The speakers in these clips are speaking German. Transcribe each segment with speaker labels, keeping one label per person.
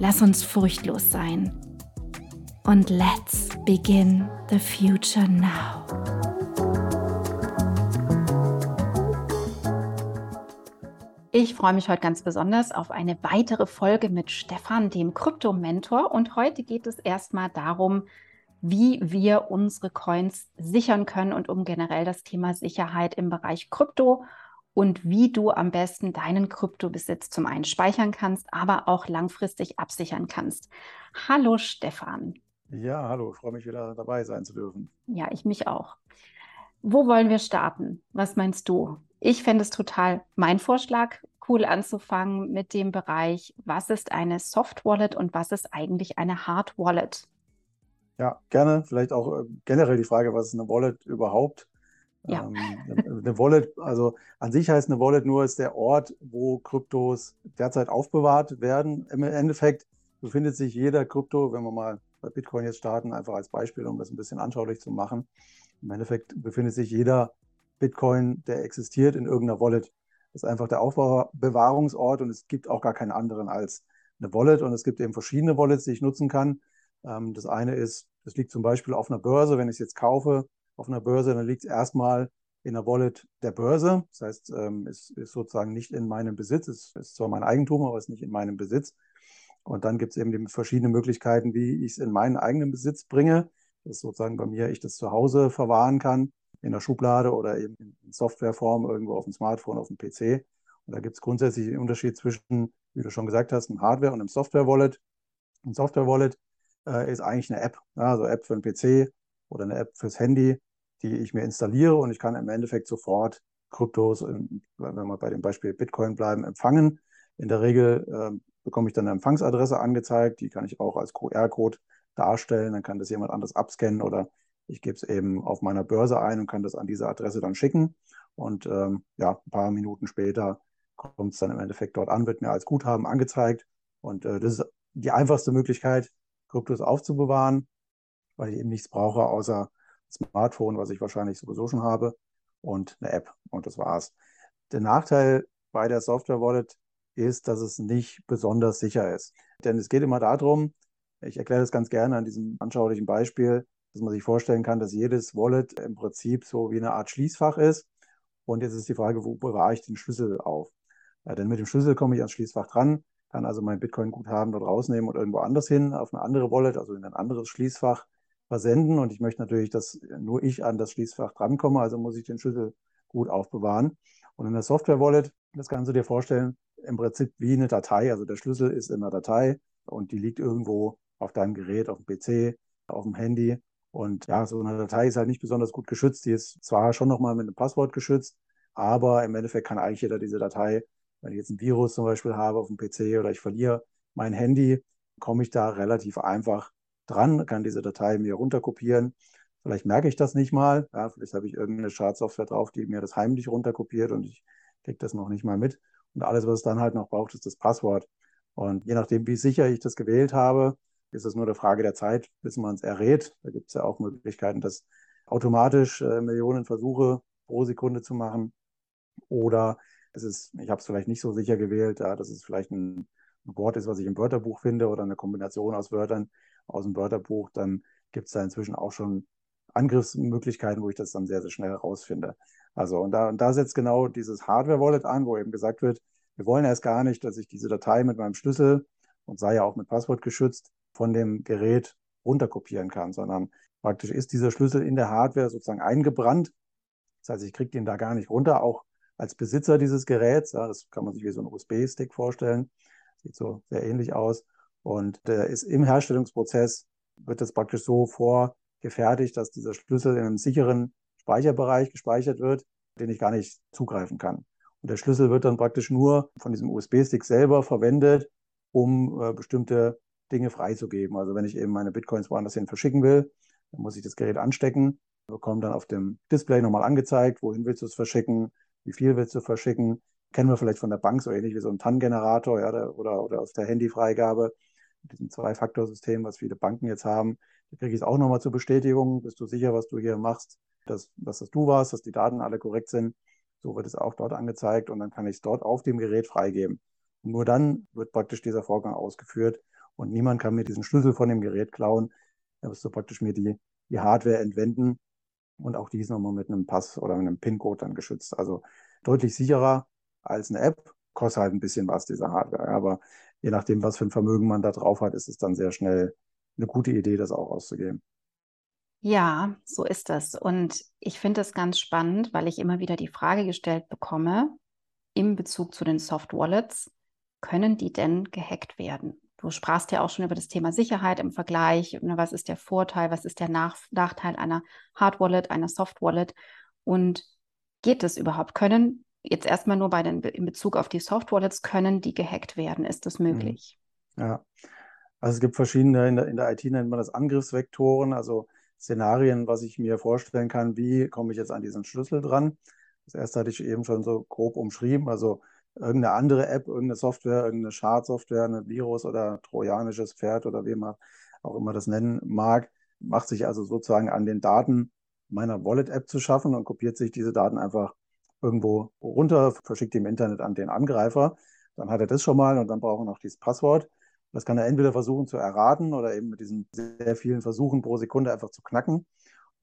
Speaker 1: Lass uns furchtlos sein. Und let's begin the future now. Ich freue mich heute ganz besonders auf eine weitere Folge mit Stefan, dem Krypto-Mentor. Und heute geht es erstmal darum, wie wir unsere Coins sichern können und um generell das Thema Sicherheit im Bereich Krypto und wie du am besten deinen Kryptobesitz zum einen speichern kannst, aber auch langfristig absichern kannst. Hallo Stefan.
Speaker 2: Ja, hallo, ich freue mich wieder dabei sein zu dürfen.
Speaker 1: Ja, ich mich auch. Wo wollen wir starten? Was meinst du? Ich fände es total mein Vorschlag, cool anzufangen mit dem Bereich, was ist eine Soft Wallet und was ist eigentlich eine Hard Wallet?
Speaker 2: Ja, gerne. Vielleicht auch äh, generell die Frage, was ist eine Wallet überhaupt?
Speaker 1: Ja.
Speaker 2: Ähm, eine Wallet, also an sich heißt eine Wallet nur, ist der Ort, wo Kryptos derzeit aufbewahrt werden. Im Endeffekt befindet sich jeder Krypto, wenn wir mal bei Bitcoin jetzt starten, einfach als Beispiel, um das ein bisschen anschaulich zu machen. Im Endeffekt befindet sich jeder Bitcoin, der existiert, in irgendeiner Wallet. Das ist einfach der Aufbewahrungsort und es gibt auch gar keinen anderen als eine Wallet. Und es gibt eben verschiedene Wallets, die ich nutzen kann. Ähm, das eine ist, das liegt zum Beispiel auf einer Börse. Wenn ich es jetzt kaufe, auf einer Börse, dann liegt es erstmal in der Wallet der Börse. Das heißt, ähm, es ist sozusagen nicht in meinem Besitz. Es ist zwar mein Eigentum, aber es ist nicht in meinem Besitz. Und dann gibt es eben die verschiedenen Möglichkeiten, wie ich es in meinen eigenen Besitz bringe. Das ist sozusagen bei mir, ich das zu Hause verwahren kann, in der Schublade oder eben in Softwareform irgendwo auf dem Smartphone, auf dem PC. Und da gibt es grundsätzlich den Unterschied zwischen, wie du schon gesagt hast, einem Hardware- und einem Software-Wallet. Ein Software-Wallet äh, ist eigentlich eine App, also App für den PC oder eine App fürs Handy, die ich mir installiere und ich kann im Endeffekt sofort Kryptos, wenn wir bei dem Beispiel Bitcoin bleiben, empfangen. In der Regel äh, bekomme ich dann eine Empfangsadresse angezeigt, die kann ich auch als QR-Code darstellen, dann kann das jemand anderes abscannen oder ich gebe es eben auf meiner Börse ein und kann das an diese Adresse dann schicken. Und ähm, ja, ein paar Minuten später kommt es dann im Endeffekt dort an, wird mir als Guthaben angezeigt. Und äh, das ist die einfachste Möglichkeit, Kryptos aufzubewahren weil ich eben nichts brauche außer Smartphone, was ich wahrscheinlich sowieso schon habe, und eine App. Und das war's. Der Nachteil bei der Software Wallet ist, dass es nicht besonders sicher ist. Denn es geht immer darum, ich erkläre das ganz gerne an diesem anschaulichen Beispiel, dass man sich vorstellen kann, dass jedes Wallet im Prinzip so wie eine Art Schließfach ist. Und jetzt ist die Frage, wo bewahre ich den Schlüssel auf? Ja, denn mit dem Schlüssel komme ich ans Schließfach dran, kann also mein Bitcoin-Guthaben dort rausnehmen und irgendwo anders hin, auf eine andere Wallet, also in ein anderes Schließfach versenden und ich möchte natürlich, dass nur ich an das Schließfach drankomme, also muss ich den Schlüssel gut aufbewahren. Und in der Software-Wallet, das kannst du dir vorstellen, im Prinzip wie eine Datei. Also der Schlüssel ist in einer Datei und die liegt irgendwo auf deinem Gerät, auf dem PC, auf dem Handy. Und ja, so eine Datei ist halt nicht besonders gut geschützt. Die ist zwar schon nochmal mit einem Passwort geschützt, aber im Endeffekt kann eigentlich jeder diese Datei, wenn ich jetzt ein Virus zum Beispiel habe auf dem PC oder ich verliere mein Handy, komme ich da relativ einfach dran, kann diese Datei mir runterkopieren. Vielleicht merke ich das nicht mal. Ja, vielleicht habe ich irgendeine Schadsoftware drauf, die mir das heimlich runterkopiert und ich kriege das noch nicht mal mit. Und alles, was es dann halt noch braucht, ist das Passwort. Und je nachdem, wie sicher ich das gewählt habe, ist es nur eine Frage der Zeit, bis man es errät. Da gibt es ja auch Möglichkeiten, das automatisch äh, Millionen Versuche pro Sekunde zu machen. Oder es ist, ich habe es vielleicht nicht so sicher gewählt, ja, dass es vielleicht ein, ein Wort ist, was ich im Wörterbuch finde oder eine Kombination aus Wörtern, aus dem Wörterbuch, dann gibt es da inzwischen auch schon Angriffsmöglichkeiten, wo ich das dann sehr, sehr schnell herausfinde. Also, und da, und da setzt genau dieses Hardware-Wallet an, wo eben gesagt wird, wir wollen erst gar nicht, dass ich diese Datei mit meinem Schlüssel und sei ja auch mit Passwort geschützt von dem Gerät runterkopieren kann, sondern praktisch ist dieser Schlüssel in der Hardware sozusagen eingebrannt. Das heißt, ich kriege den da gar nicht runter, auch als Besitzer dieses Geräts. Ja, das kann man sich wie so ein USB-Stick vorstellen. Sieht so sehr ähnlich aus. Und der ist im Herstellungsprozess, wird das praktisch so vorgefertigt, dass dieser Schlüssel in einem sicheren Speicherbereich gespeichert wird, den ich gar nicht zugreifen kann. Und der Schlüssel wird dann praktisch nur von diesem USB-Stick selber verwendet, um äh, bestimmte Dinge freizugeben. Also wenn ich eben meine Bitcoins woanders hin verschicken will, dann muss ich das Gerät anstecken, bekomme dann auf dem Display nochmal angezeigt, wohin willst du es verschicken, wie viel willst du verschicken. Kennen wir vielleicht von der Bank so ähnlich wie so ein TAN-Generator ja, oder, oder aus der Handyfreigabe, diesem Zwei-Faktor-System, was viele Banken jetzt haben. Da kriege ich es auch nochmal zur Bestätigung. Bist du sicher, was du hier machst, dass, dass das du warst, dass die Daten alle korrekt sind. So wird es auch dort angezeigt und dann kann ich es dort auf dem Gerät freigeben. Und nur dann wird praktisch dieser Vorgang ausgeführt und niemand kann mir diesen Schlüssel von dem Gerät klauen. Da wirst du praktisch mir die, die Hardware entwenden und auch die ist nochmal mit einem Pass oder mit einem PIN-Code dann geschützt. Also deutlich sicherer als eine App, kostet halt ein bisschen was, diese Hardware. Aber je nachdem, was für ein Vermögen man da drauf hat, ist es dann sehr schnell eine gute Idee, das auch auszugeben.
Speaker 1: Ja, so ist das. Und ich finde es ganz spannend, weil ich immer wieder die Frage gestellt bekomme, im Bezug zu den Soft Wallets, können die denn gehackt werden? Du sprachst ja auch schon über das Thema Sicherheit im Vergleich. Ne, was ist der Vorteil, was ist der Nach Nachteil einer Hard Wallet, einer Soft Wallet? Und geht es überhaupt? Können jetzt erstmal nur bei den, in Bezug auf die Soft Wallets, können die gehackt werden? Ist das mhm. möglich?
Speaker 2: Ja, also es gibt verschiedene, in der, in der IT nennt man das Angriffsvektoren, also Szenarien, was ich mir vorstellen kann, wie komme ich jetzt an diesen Schlüssel dran. Das erste hatte ich eben schon so grob umschrieben, also irgendeine andere App, irgendeine Software, irgendeine Schadsoftware, ein Virus oder trojanisches Pferd oder wie man auch immer das nennen mag, macht sich also sozusagen an den Daten meiner Wallet-App zu schaffen und kopiert sich diese Daten einfach irgendwo runter, verschickt im Internet an den Angreifer. Dann hat er das schon mal und dann braucht er noch dieses Passwort. Das kann er entweder versuchen zu erraten oder eben mit diesen sehr vielen Versuchen pro Sekunde einfach zu knacken.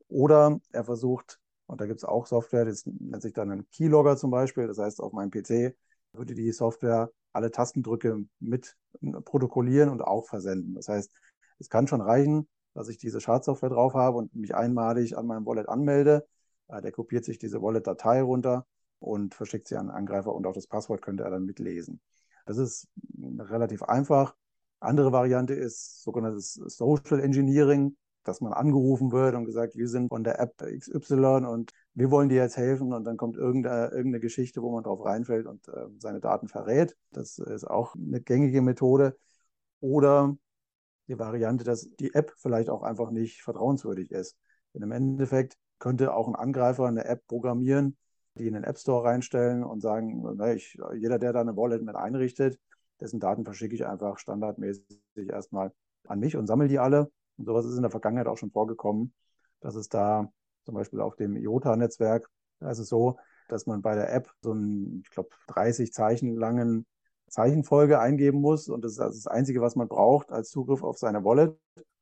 Speaker 2: Oder er versucht, und da gibt es auch Software, das nennt sich dann ein Keylogger zum Beispiel. Das heißt, auf meinem PC würde die Software alle Tastendrücke mit protokollieren und auch versenden. Das heißt, es kann schon reichen, dass ich diese Schadsoftware drauf habe und mich einmalig an meinem Wallet anmelde. Äh, der kopiert sich diese Wallet-Datei runter und verschickt sie an den Angreifer und auch das Passwort könnte er dann mitlesen. Das ist relativ einfach. Andere Variante ist sogenanntes Social Engineering dass man angerufen wird und gesagt, wir sind von der App XY und wir wollen dir jetzt helfen und dann kommt irgendeine, irgendeine Geschichte, wo man drauf reinfällt und äh, seine Daten verrät. Das ist auch eine gängige Methode. Oder die Variante, dass die App vielleicht auch einfach nicht vertrauenswürdig ist. Denn im Endeffekt könnte auch ein Angreifer eine App programmieren, die in den App Store reinstellen und sagen, na, ich, jeder, der da eine Wallet mit einrichtet, dessen Daten verschicke ich einfach standardmäßig erstmal an mich und sammle die alle und sowas ist in der Vergangenheit auch schon vorgekommen, dass es da zum Beispiel auf dem IOTA-Netzwerk, da ist es so, dass man bei der App so einen, ich glaube, 30 Zeichen langen Zeichenfolge eingeben muss. Und das ist das Einzige, was man braucht als Zugriff auf seine Wallet.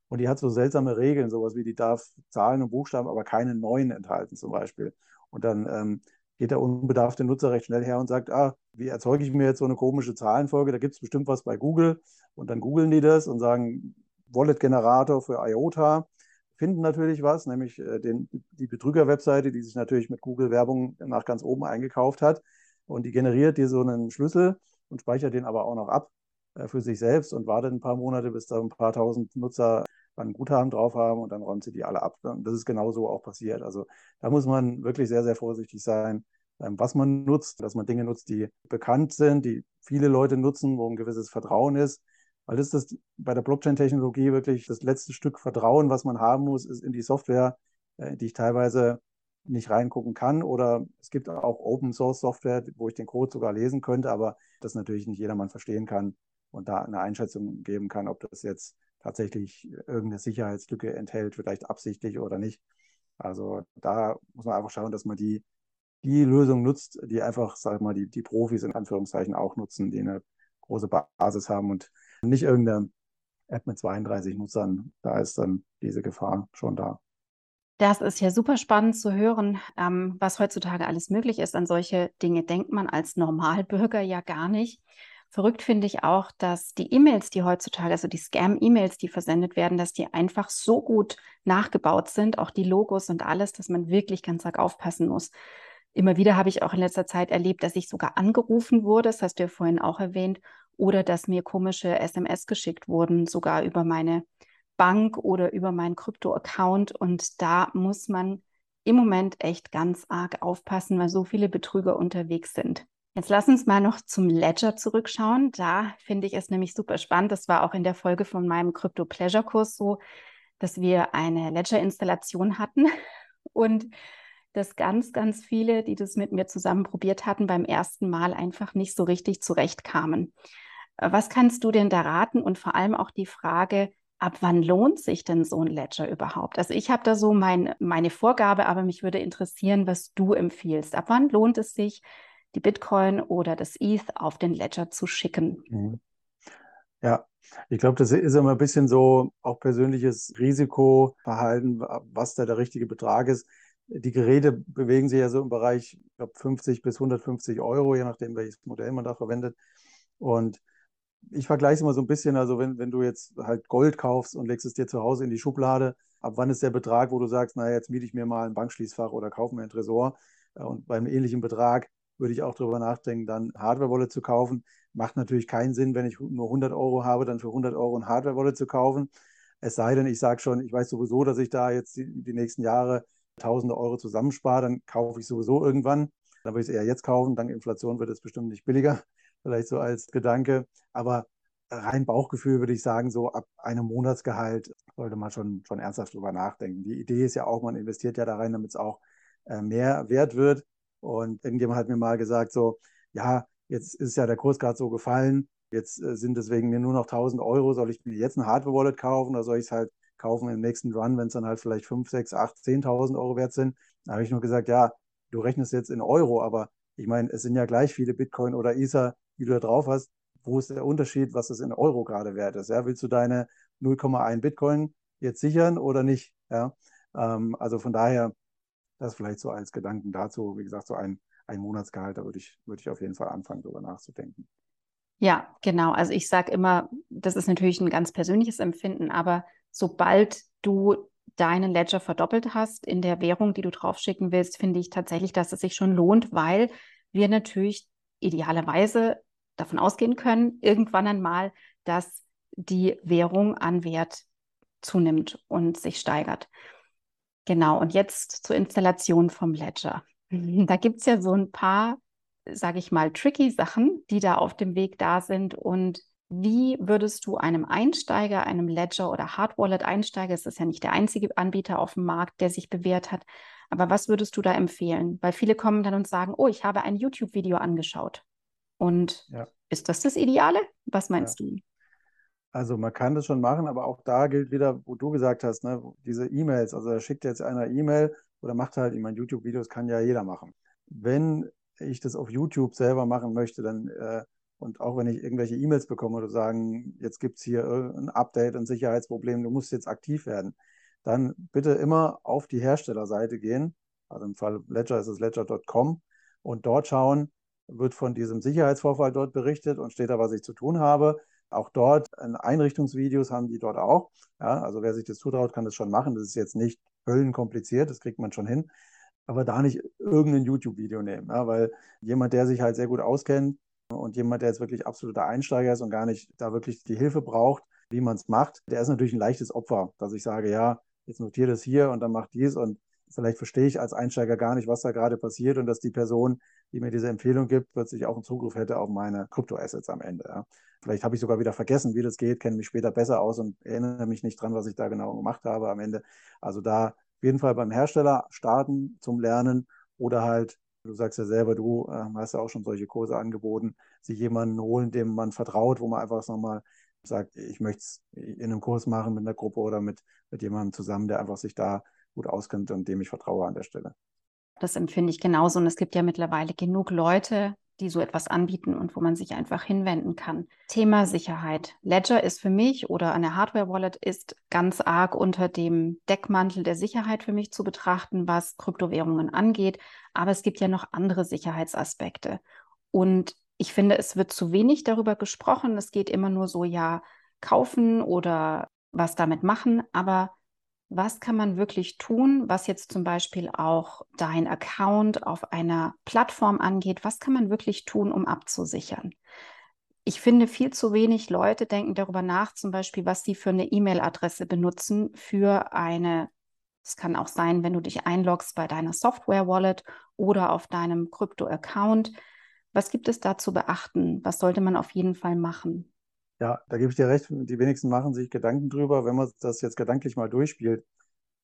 Speaker 2: Und die hat so seltsame Regeln, sowas wie die darf Zahlen und Buchstaben, aber keine neuen enthalten zum Beispiel. Und dann ähm, geht der unbedarfte Nutzer recht schnell her und sagt, ah, wie erzeuge ich mir jetzt so eine komische Zahlenfolge? Da gibt es bestimmt was bei Google. Und dann googeln die das und sagen, Wallet-Generator für IOTA, finden natürlich was, nämlich äh, den, die Betrüger-Webseite, die sich natürlich mit Google-Werbung nach ganz oben eingekauft hat. Und die generiert dir so einen Schlüssel und speichert den aber auch noch ab äh, für sich selbst und wartet ein paar Monate, bis da ein paar tausend Nutzer ein Guthaben drauf haben und dann räumt sie die alle ab. Und das ist genauso auch passiert. Also da muss man wirklich sehr, sehr vorsichtig sein, ähm, was man nutzt, dass man Dinge nutzt, die bekannt sind, die viele Leute nutzen, wo ein gewisses Vertrauen ist weil das ist bei der Blockchain-Technologie wirklich das letzte Stück Vertrauen, was man haben muss, ist in die Software, äh, die ich teilweise nicht reingucken kann. Oder es gibt auch Open Source Software, wo ich den Code sogar lesen könnte, aber das natürlich nicht jedermann verstehen kann und da eine Einschätzung geben kann, ob das jetzt tatsächlich irgendeine Sicherheitslücke enthält, vielleicht absichtlich oder nicht. Also da muss man einfach schauen, dass man die, die Lösung nutzt, die einfach, sag mal, die, die Profis in Anführungszeichen auch nutzen, die eine große Basis haben und nicht irgendeine App mit 32 Nutzern. Da ist dann diese Gefahr schon da.
Speaker 1: Das ist ja super spannend zu hören, ähm, was heutzutage alles möglich ist. An solche Dinge denkt man als Normalbürger ja gar nicht. Verrückt finde ich auch, dass die E-Mails, die heutzutage, also die Scam-E-Mails, die versendet werden, dass die einfach so gut nachgebaut sind, auch die Logos und alles, dass man wirklich ganz arg aufpassen muss. Immer wieder habe ich auch in letzter Zeit erlebt, dass ich sogar angerufen wurde, das hast du ja vorhin auch erwähnt, oder dass mir komische SMS geschickt wurden, sogar über meine Bank oder über meinen Krypto-Account. Und da muss man im Moment echt ganz arg aufpassen, weil so viele Betrüger unterwegs sind. Jetzt lass uns mal noch zum Ledger zurückschauen. Da finde ich es nämlich super spannend. Das war auch in der Folge von meinem Crypto Pleasure Kurs so, dass wir eine Ledger-Installation hatten und dass ganz, ganz viele, die das mit mir zusammen probiert hatten, beim ersten Mal einfach nicht so richtig zurechtkamen. Was kannst du denn da raten? Und vor allem auch die Frage, ab wann lohnt sich denn so ein Ledger überhaupt? Also ich habe da so mein, meine Vorgabe, aber mich würde interessieren, was du empfiehlst. Ab wann lohnt es sich, die Bitcoin oder das ETH auf den Ledger zu schicken. Mhm.
Speaker 2: Ja, ich glaube, das ist immer ein bisschen so auch persönliches Risikoverhalten, was da der richtige Betrag ist. Die Geräte bewegen sich ja so im Bereich, ich glaube, 50 bis 150 Euro, je nachdem, welches Modell man da verwendet. Und ich vergleiche es immer so ein bisschen, also wenn, wenn du jetzt halt Gold kaufst und legst es dir zu Hause in die Schublade, ab wann ist der Betrag, wo du sagst, naja, jetzt miete ich mir mal ein Bankschließfach oder kaufe mir ein Tresor. Und beim ähnlichen Betrag würde ich auch darüber nachdenken, dann Hardware-Wallet zu kaufen. Macht natürlich keinen Sinn, wenn ich nur 100 Euro habe, dann für 100 Euro ein Hardware-Wallet zu kaufen. Es sei denn, ich sage schon, ich weiß sowieso, dass ich da jetzt die, die nächsten Jahre tausende Euro zusammenspare, dann kaufe ich sowieso irgendwann. Dann würde ich es eher jetzt kaufen. Dank Inflation wird es bestimmt nicht billiger, vielleicht so als Gedanke. Aber rein Bauchgefühl würde ich sagen, so ab einem Monatsgehalt sollte man schon, schon ernsthaft drüber nachdenken. Die Idee ist ja auch, man investiert ja da rein, damit es auch äh, mehr wert wird. Und irgendjemand hat mir mal gesagt, so, ja, jetzt ist ja der Kurs gerade so gefallen, jetzt äh, sind deswegen mir nur noch 1000 Euro, soll ich mir jetzt ein Hardware-Wallet kaufen oder soll ich es halt kaufen im nächsten Run, wenn es dann halt vielleicht 5, 6, 8, 10.000 Euro wert sind? Da habe ich nur gesagt, ja, du rechnest jetzt in Euro, aber ich meine, es sind ja gleich viele Bitcoin oder Ether, die du da drauf hast. Wo ist der Unterschied, was es in Euro gerade wert ist? Ja? Willst du deine 0,1 Bitcoin jetzt sichern oder nicht? Ja? Ähm, also von daher das vielleicht so als Gedanken dazu, wie gesagt, so ein, ein Monatsgehalt, da würde ich, würde ich auf jeden Fall anfangen, darüber nachzudenken.
Speaker 1: Ja, genau. Also ich sage immer, das ist natürlich ein ganz persönliches Empfinden, aber sobald du deinen Ledger verdoppelt hast in der Währung, die du draufschicken willst, finde ich tatsächlich, dass es sich schon lohnt, weil wir natürlich idealerweise davon ausgehen können, irgendwann einmal, dass die Währung an Wert zunimmt und sich steigert. Genau, und jetzt zur Installation vom Ledger. Da gibt es ja so ein paar, sage ich mal, tricky Sachen, die da auf dem Weg da sind. Und wie würdest du einem Einsteiger, einem Ledger oder Hard Wallet Einsteiger, es ist ja nicht der einzige Anbieter auf dem Markt, der sich bewährt hat, aber was würdest du da empfehlen? Weil viele kommen dann und sagen, oh, ich habe ein YouTube-Video angeschaut. Und ja. ist das das Ideale? Was meinst ja. du?
Speaker 2: Also man kann das schon machen, aber auch da gilt wieder, wo du gesagt hast, ne, diese E-Mails, also da schickt jetzt einer E-Mail oder macht halt, ich meine, YouTube-Videos kann ja jeder machen. Wenn ich das auf YouTube selber machen möchte, dann äh, und auch wenn ich irgendwelche E-Mails bekomme oder sagen, jetzt gibt es hier ein Update, ein Sicherheitsproblem, du musst jetzt aktiv werden, dann bitte immer auf die Herstellerseite gehen. Also im Fall Ledger ist es ledger.com und dort schauen, wird von diesem Sicherheitsvorfall dort berichtet und steht da, was ich zu tun habe. Auch dort Einrichtungsvideos haben die dort auch. Ja, also wer sich das zutraut, kann das schon machen. Das ist jetzt nicht höllenkompliziert, das kriegt man schon hin. Aber da nicht irgendein YouTube-Video nehmen, ja, weil jemand, der sich halt sehr gut auskennt und jemand, der jetzt wirklich absoluter Einsteiger ist und gar nicht da wirklich die Hilfe braucht, wie man es macht, der ist natürlich ein leichtes Opfer, dass ich sage, ja, jetzt notiere das hier und dann mach dies und vielleicht verstehe ich als Einsteiger gar nicht, was da gerade passiert und dass die Person, die mir diese Empfehlung gibt, plötzlich auch einen Zugriff hätte auf meine Kryptoassets am Ende. Ja. Vielleicht habe ich sogar wieder vergessen, wie das geht, kenne mich später besser aus und erinnere mich nicht dran, was ich da genau gemacht habe am Ende. Also da auf jeden Fall beim Hersteller starten zum Lernen oder halt, du sagst ja selber, du äh, hast ja auch schon solche Kurse angeboten, sich jemanden holen, dem man vertraut, wo man einfach nochmal sagt, ich möchte es in einem Kurs machen mit einer Gruppe oder mit, mit jemandem zusammen, der einfach sich da gut auskennt und dem ich vertraue an der Stelle.
Speaker 1: Das empfinde ich genauso. Und es gibt ja mittlerweile genug Leute, die so etwas anbieten und wo man sich einfach hinwenden kann. Thema Sicherheit. Ledger ist für mich oder eine Hardware-Wallet ist ganz arg unter dem Deckmantel der Sicherheit für mich zu betrachten, was Kryptowährungen angeht. Aber es gibt ja noch andere Sicherheitsaspekte. Und Ich finde, es wird zu wenig darüber gesprochen. Es geht immer nur so, ja, kaufen oder was damit machen. Aber was kann man wirklich tun, was jetzt zum Beispiel auch dein Account auf einer Plattform angeht? Was kann man wirklich tun, um abzusichern? Ich finde, viel zu wenig Leute denken darüber nach, zum Beispiel, was sie für eine E-Mail-Adresse benutzen für eine, es kann auch sein, wenn du dich einloggst bei deiner Software-Wallet oder auf deinem Krypto-Account. Was gibt es da zu beachten? Was sollte man auf jeden Fall machen?
Speaker 2: Ja, da gebe ich dir recht. Die wenigsten machen sich Gedanken drüber, wenn man das jetzt gedanklich mal durchspielt.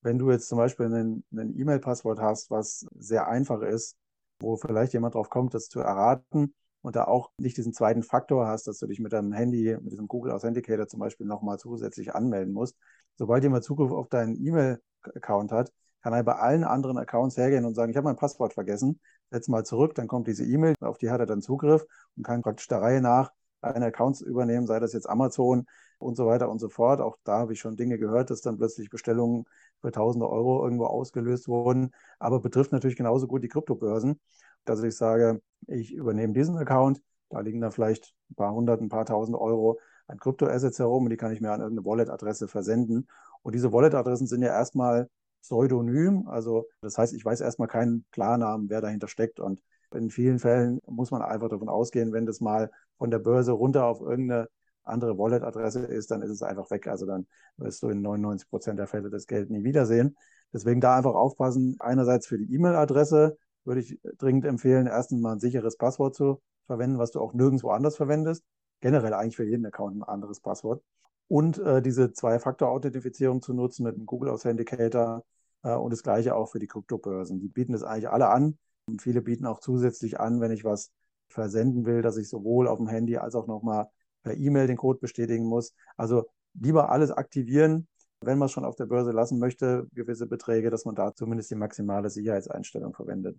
Speaker 2: Wenn du jetzt zum Beispiel ein E-Mail-Passwort hast, was sehr einfach ist, wo vielleicht jemand drauf kommt, das zu erraten und da auch nicht diesen zweiten Faktor hast, dass du dich mit deinem Handy, mit diesem Google Authenticator zum Beispiel nochmal zusätzlich anmelden musst. Sobald jemand Zugriff auf deinen E-Mail-Account hat, kann er bei allen anderen Accounts hergehen und sagen, ich habe mein Passwort vergessen, setz mal zurück, dann kommt diese E-Mail, auf die hat er dann Zugriff und kann praktisch der Reihe nach eine Accounts übernehmen, sei das jetzt Amazon und so weiter und so fort. Auch da habe ich schon Dinge gehört, dass dann plötzlich Bestellungen für tausende Euro irgendwo ausgelöst wurden, aber betrifft natürlich genauso gut die Kryptobörsen, dass ich sage, ich übernehme diesen Account, da liegen dann vielleicht ein paar hundert, ein paar tausend Euro an Kryptoassets herum und die kann ich mir an irgendeine Wallet-Adresse versenden. Und diese Wallet-Adressen sind ja erstmal pseudonym, also das heißt, ich weiß erstmal keinen Klarnamen, wer dahinter steckt und in vielen Fällen muss man einfach davon ausgehen, wenn das mal von der Börse runter auf irgendeine andere Wallet-Adresse ist, dann ist es einfach weg. Also dann wirst du in 99 Prozent der Fälle das Geld nie wiedersehen. Deswegen da einfach aufpassen. Einerseits für die E-Mail-Adresse würde ich dringend empfehlen, erstens mal ein sicheres Passwort zu verwenden, was du auch nirgendwo anders verwendest. Generell eigentlich für jeden Account ein anderes Passwort. Und äh, diese Zwei-Faktor-Authentifizierung zu nutzen mit dem Google Authenticator äh, und das gleiche auch für die Kryptobörsen. Die bieten das eigentlich alle an. Und viele bieten auch zusätzlich an, wenn ich was versenden will, dass ich sowohl auf dem Handy als auch nochmal per E-Mail den Code bestätigen muss. Also lieber alles aktivieren, wenn man es schon auf der Börse lassen möchte, gewisse Beträge, dass man da zumindest die maximale Sicherheitseinstellung verwendet.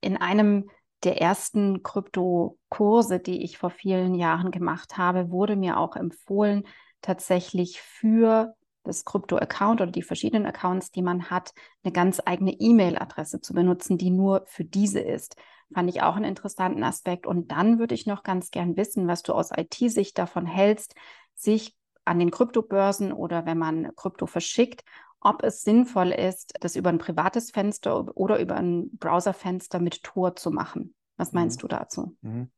Speaker 1: In einem der ersten Kryptokurse, die ich vor vielen Jahren gemacht habe, wurde mir auch empfohlen, tatsächlich für das Krypto-Account oder die verschiedenen Accounts, die man hat, eine ganz eigene E-Mail-Adresse zu benutzen, die nur für diese ist. Fand ich auch einen interessanten Aspekt. Und dann würde ich noch ganz gern wissen, was du aus IT-Sicht davon hältst, sich an den Kryptobörsen oder wenn man Krypto verschickt, ob es sinnvoll ist, das über ein privates Fenster oder über ein Browserfenster mit Tor zu machen. Was meinst mhm. du dazu? Mhm.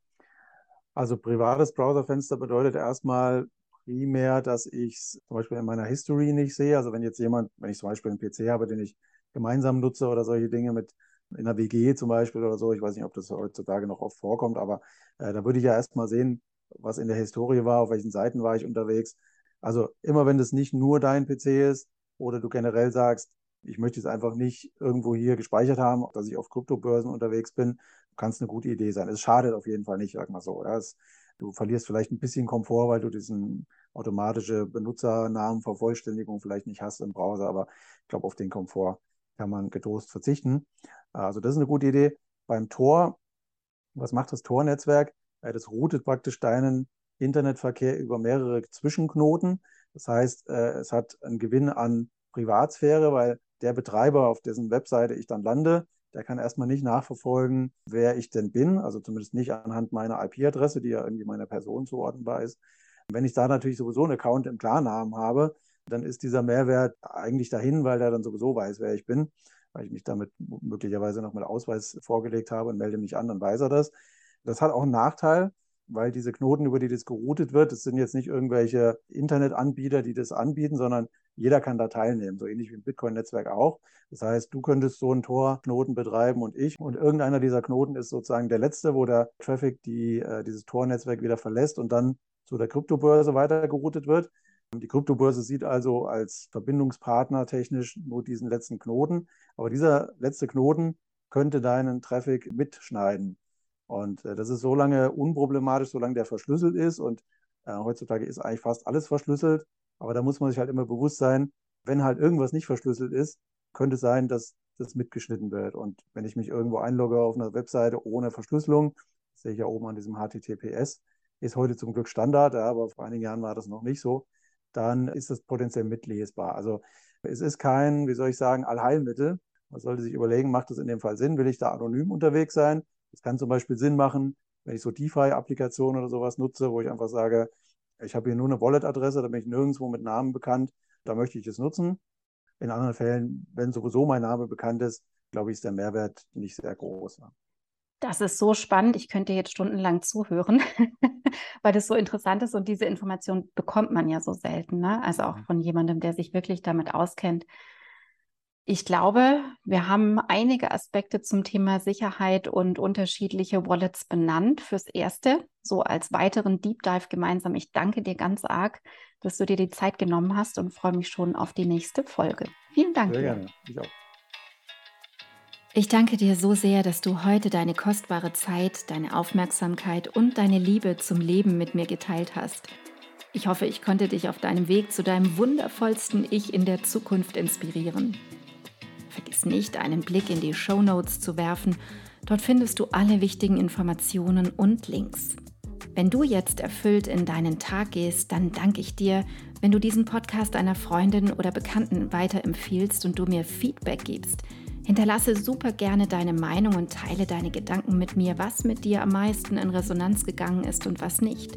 Speaker 2: Also privates Browserfenster bedeutet erstmal primär, dass ich es zum Beispiel in meiner History nicht sehe. Also wenn jetzt jemand, wenn ich zum Beispiel einen PC habe, den ich gemeinsam nutze oder solche Dinge mit in der WG zum Beispiel oder so, ich weiß nicht, ob das heutzutage noch oft vorkommt, aber äh, da würde ich ja erstmal sehen, was in der Historie war, auf welchen Seiten war ich unterwegs. Also immer wenn das nicht nur dein PC ist oder du generell sagst, ich möchte es einfach nicht irgendwo hier gespeichert haben, dass ich auf Kryptobörsen unterwegs bin, kann es eine gute Idee sein. Es schadet auf jeden Fall nicht, sag mal so. Ja. Es, du verlierst vielleicht ein bisschen Komfort, weil du diesen automatische Benutzernamenvervollständigung vielleicht nicht hast im Browser, aber ich glaube, auf den Komfort kann man getrost verzichten. Also das ist eine gute Idee. Beim Tor, was macht das Tor-Netzwerk? Das routet praktisch deinen Internetverkehr über mehrere Zwischenknoten. Das heißt, äh, es hat einen Gewinn an Privatsphäre, weil der Betreiber, auf dessen Webseite ich dann lande, der kann erstmal nicht nachverfolgen, wer ich denn bin, also zumindest nicht anhand meiner IP-Adresse, die ja irgendwie meiner Person zuordnenbar ist. Wenn ich da natürlich sowieso einen Account im Klarnamen habe, dann ist dieser Mehrwert eigentlich dahin, weil der dann sowieso weiß, wer ich bin, weil ich mich damit möglicherweise noch mit Ausweis vorgelegt habe und melde mich an, dann weiß er das. Das hat auch einen Nachteil, weil diese Knoten, über die das geroutet wird, das sind jetzt nicht irgendwelche Internetanbieter, die das anbieten, sondern jeder kann da teilnehmen, so ähnlich wie im Bitcoin-Netzwerk auch. Das heißt, du könntest so einen Tor-Knoten betreiben und ich. Und irgendeiner dieser Knoten ist sozusagen der letzte, wo der Traffic die, äh, dieses Tor-Netzwerk wieder verlässt und dann zu der Kryptobörse weitergeroutet wird. Die Kryptobörse sieht also als Verbindungspartner technisch nur diesen letzten Knoten. Aber dieser letzte Knoten könnte deinen Traffic mitschneiden. Und äh, das ist so lange unproblematisch, solange der verschlüsselt ist. Und äh, heutzutage ist eigentlich fast alles verschlüsselt. Aber da muss man sich halt immer bewusst sein, wenn halt irgendwas nicht verschlüsselt ist, könnte sein, dass das mitgeschnitten wird. Und wenn ich mich irgendwo einlogge auf einer Webseite ohne Verschlüsselung, sehe ich ja oben an diesem HTTPS, ist heute zum Glück Standard, aber vor einigen Jahren war das noch nicht so dann ist das potenziell mitlesbar. Also es ist kein, wie soll ich sagen, Allheilmittel. Man sollte sich überlegen, macht das in dem Fall Sinn? Will ich da anonym unterwegs sein? Es kann zum Beispiel Sinn machen, wenn ich so DeFi-Applikationen oder sowas nutze, wo ich einfach sage, ich habe hier nur eine Wallet-Adresse, da bin ich nirgendwo mit Namen bekannt, da möchte ich es nutzen. In anderen Fällen, wenn sowieso mein Name bekannt ist, glaube ich, ist der Mehrwert nicht sehr groß.
Speaker 1: Das ist so spannend. Ich könnte jetzt stundenlang zuhören, weil das so interessant ist und diese Information bekommt man ja so selten. Ne? Also auch mhm. von jemandem, der sich wirklich damit auskennt. Ich glaube, wir haben einige Aspekte zum Thema Sicherheit und unterschiedliche Wallets benannt. Fürs Erste, so als weiteren Deep Dive gemeinsam. Ich danke dir ganz arg, dass du dir die Zeit genommen hast und freue mich schon auf die nächste Folge. Vielen Dank. Sehr gerne. Ich auch. Ich danke dir so sehr, dass du heute deine kostbare Zeit, deine Aufmerksamkeit und deine Liebe zum Leben mit mir geteilt hast. Ich hoffe, ich konnte dich auf deinem Weg zu deinem wundervollsten Ich in der Zukunft inspirieren. Vergiss nicht, einen Blick in die Show Notes zu werfen. Dort findest du alle wichtigen Informationen und Links. Wenn du jetzt erfüllt in deinen Tag gehst, dann danke ich dir, wenn du diesen Podcast einer Freundin oder Bekannten weiterempfiehlst und du mir Feedback gibst – Hinterlasse super gerne deine Meinung und teile deine Gedanken mit mir, was mit dir am meisten in Resonanz gegangen ist und was nicht.